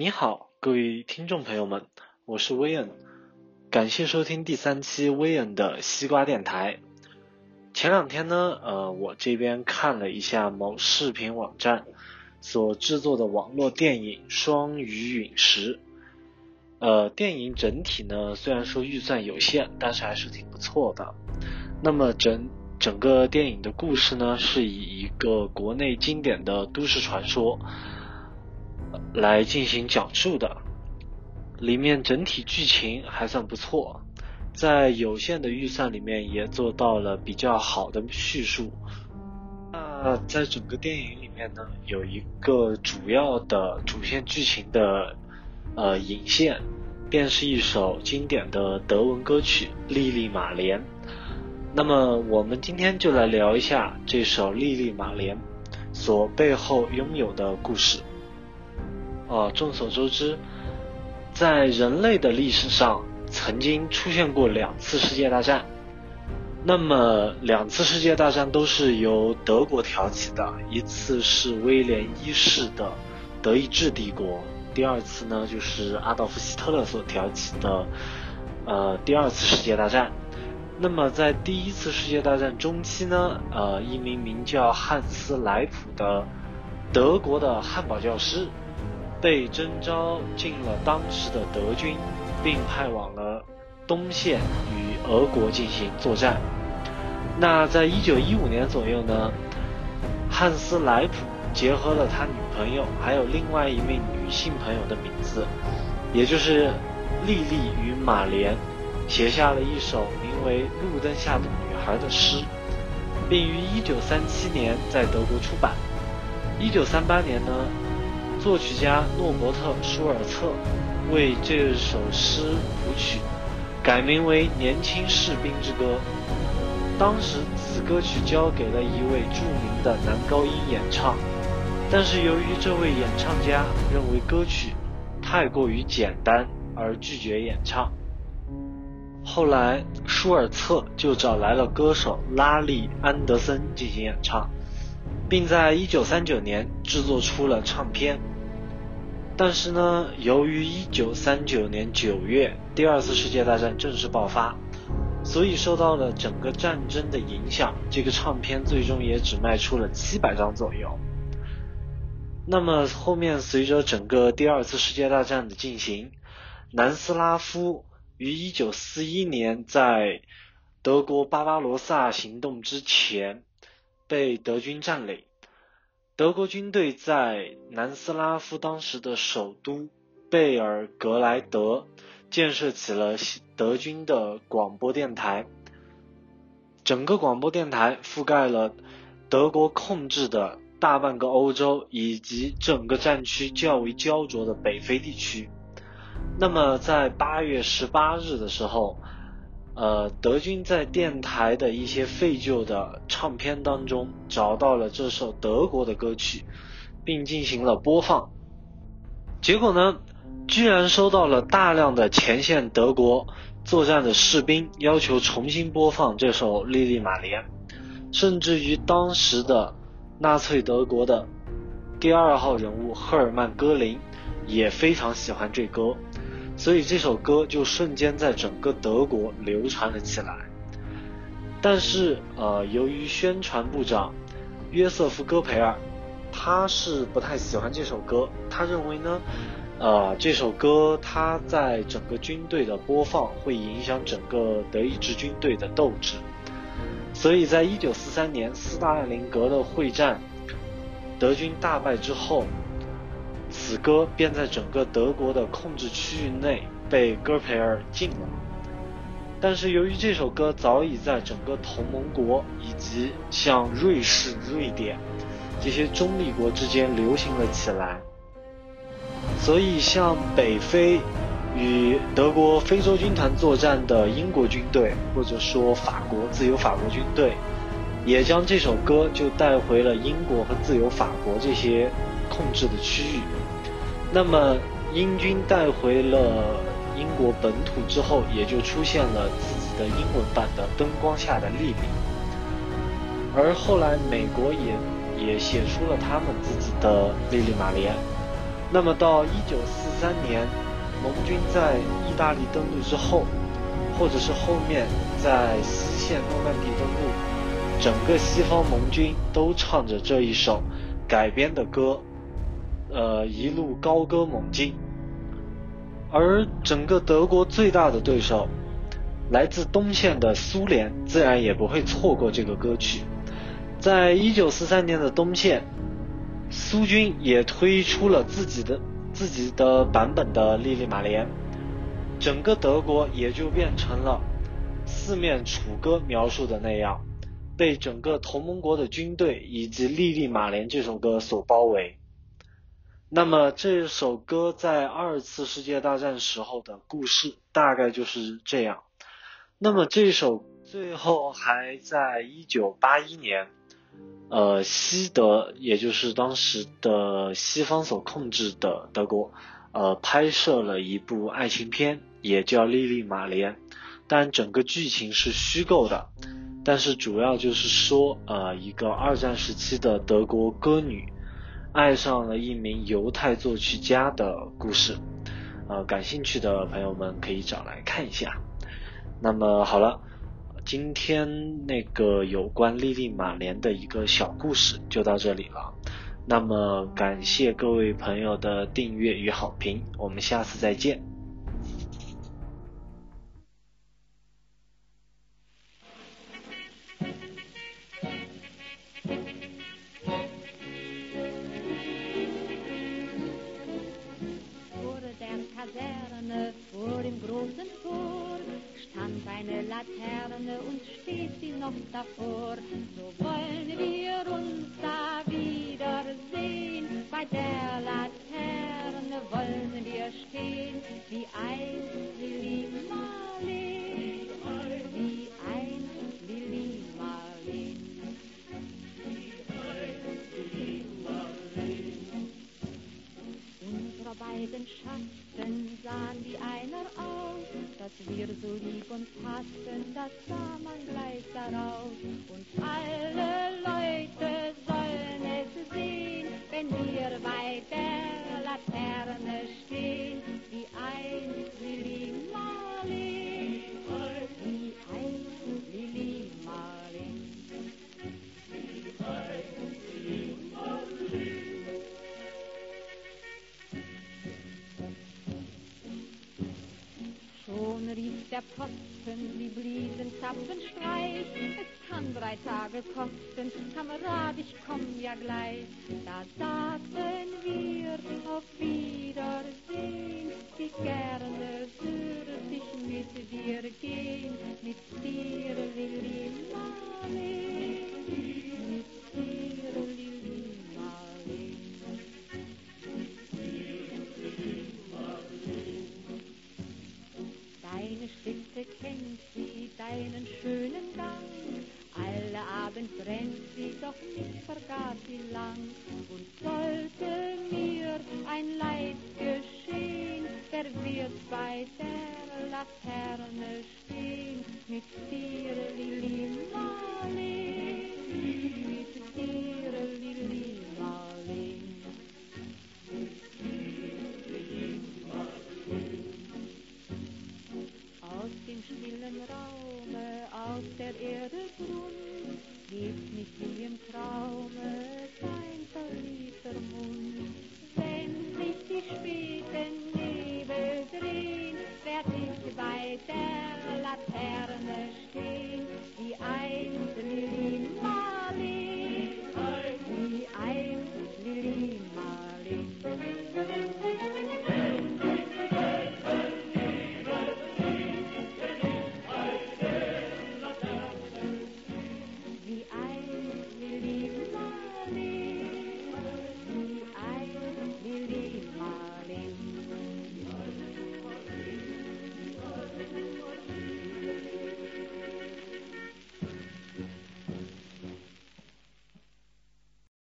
你好，各位听众朋友们，我是威恩，感谢收听第三期威恩的西瓜电台。前两天呢，呃，我这边看了一下某视频网站所制作的网络电影《双鱼陨石》。呃，电影整体呢，虽然说预算有限，但是还是挺不错的。那么整整个电影的故事呢，是以一个国内经典的都市传说。来进行讲述的，里面整体剧情还算不错，在有限的预算里面也做到了比较好的叙述。那在整个电影里面呢，有一个主要的主线剧情的呃引线，便是一首经典的德文歌曲《莉莉玛莲》。那么我们今天就来聊一下这首《莉莉玛莲》所背后拥有的故事。啊，众所周知，在人类的历史上曾经出现过两次世界大战。那么，两次世界大战都是由德国挑起的，一次是威廉一世的德意志帝国，第二次呢就是阿道夫希特勒所挑起的，呃，第二次世界大战。那么，在第一次世界大战中期呢，呃，一名名叫汉斯莱普的德国的汉堡教师。被征召进了当时的德军，并派往了东线与俄国进行作战。那在一九一五年左右呢，汉斯莱普结合了他女朋友还有另外一名女性朋友的名字，也就是莉莉与马莲，写下了一首名为《路灯下的女孩》的诗，并于一九三七年在德国出版。一九三八年呢。作曲家诺伯特·舒尔策为这首诗谱曲，改名为《年轻士兵之歌》。当时此歌曲交给了一位著名的男高音演唱，但是由于这位演唱家认为歌曲太过于简单而拒绝演唱。后来舒尔策就找来了歌手拉利·安德森进行演唱。并在1939年制作出了唱片。但是呢，由于1939年9月第二次世界大战正式爆发，所以受到了整个战争的影响，这个唱片最终也只卖出了700张左右。那么后面随着整个第二次世界大战的进行，南斯拉夫于1941年在德国巴巴罗萨行动之前。被德军占领，德国军队在南斯拉夫当时的首都贝尔格莱德建设起了德军的广播电台，整个广播电台覆盖了德国控制的大半个欧洲以及整个战区较为焦灼的北非地区。那么，在八月十八日的时候。呃，德军在电台的一些废旧的唱片当中找到了这首德国的歌曲，并进行了播放。结果呢，居然收到了大量的前线德国作战的士兵要求重新播放这首《莉莉玛莲》，甚至于当时的纳粹德国的第二号人物赫尔曼·戈林也非常喜欢这歌。所以这首歌就瞬间在整个德国流传了起来。但是，呃，由于宣传部长约瑟夫·戈培尔，他是不太喜欢这首歌。他认为呢，呃，这首歌他在整个军队的播放会影响整个德意志军队的斗志。所以在1943年斯大林格勒会战，德军大败之后。此歌便在整个德国的控制区域内被戈培尔禁了。但是由于这首歌早已在整个同盟国以及像瑞士、瑞典这些中立国之间流行了起来，所以像北非与德国非洲军团作战的英国军队，或者说法国自由法国军队，也将这首歌就带回了英国和自由法国这些控制的区域。那么，英军带回了英国本土之后，也就出现了自己的英文版的《灯光下的莉莉》。而后来，美国也也写出了他们自己的《莉莉玛莲》。那么到一九四三年，盟军在意大利登陆之后，或者是后面在西线诺曼底登陆，整个西方盟军都唱着这一首改编的歌，呃，一路高歌猛进。而整个德国最大的对手，来自东线的苏联，自然也不会错过这个歌曲。在一九四三年的东线，苏军也推出了自己的自己的版本的《莉莉玛莲》，整个德国也就变成了四面楚歌描述的那样，被整个同盟国的军队以及《莉莉玛莲》这首歌所包围。那么这首歌在二次世界大战时候的故事大概就是这样。那么这首最后还在一九八一年，呃，西德也就是当时的西方所控制的德国，呃，拍摄了一部爱情片，也叫《莉莉玛莲》，但整个剧情是虚构的，但是主要就是说，呃，一个二战时期的德国歌女。爱上了一名犹太作曲家的故事，呃，感兴趣的朋友们可以找来看一下。那么好了，今天那个有关莉莉玛莲的一个小故事就到这里了。那么感谢各位朋友的订阅与好评，我们下次再见。Davor. So wollen wir uns da wiedersehen. Bei der Laterne wollen wir stehen, wie einst Schatten sahen wie einer aus, dass wir so lieb und passten, das sah man gleich daraus. Und alle Leute sollen es sehen, wenn wir bei der Laterne stehen, Posten, sie bliesen Zapfenstreich. Es kann drei Tage kosten, Kamerad, ich komm ja gleich. Da sagten wir auf Wiedersehen, wie gerne würde ich mit dir gehen, mit dir, Lili Marleen, mit nicht vergaß sie lang. Und sollte mir ein Leid geschehen, wer wird bei der Laterne stehen? Mit dir, Lili Marleen, mit dir, Lili Marleen. Aus dem stillen Raume, aus der Erde Grund, hebt mich Mund. Wenn sich die späten Nebel drehen, werd ich bei der Laterne stehen, wie einst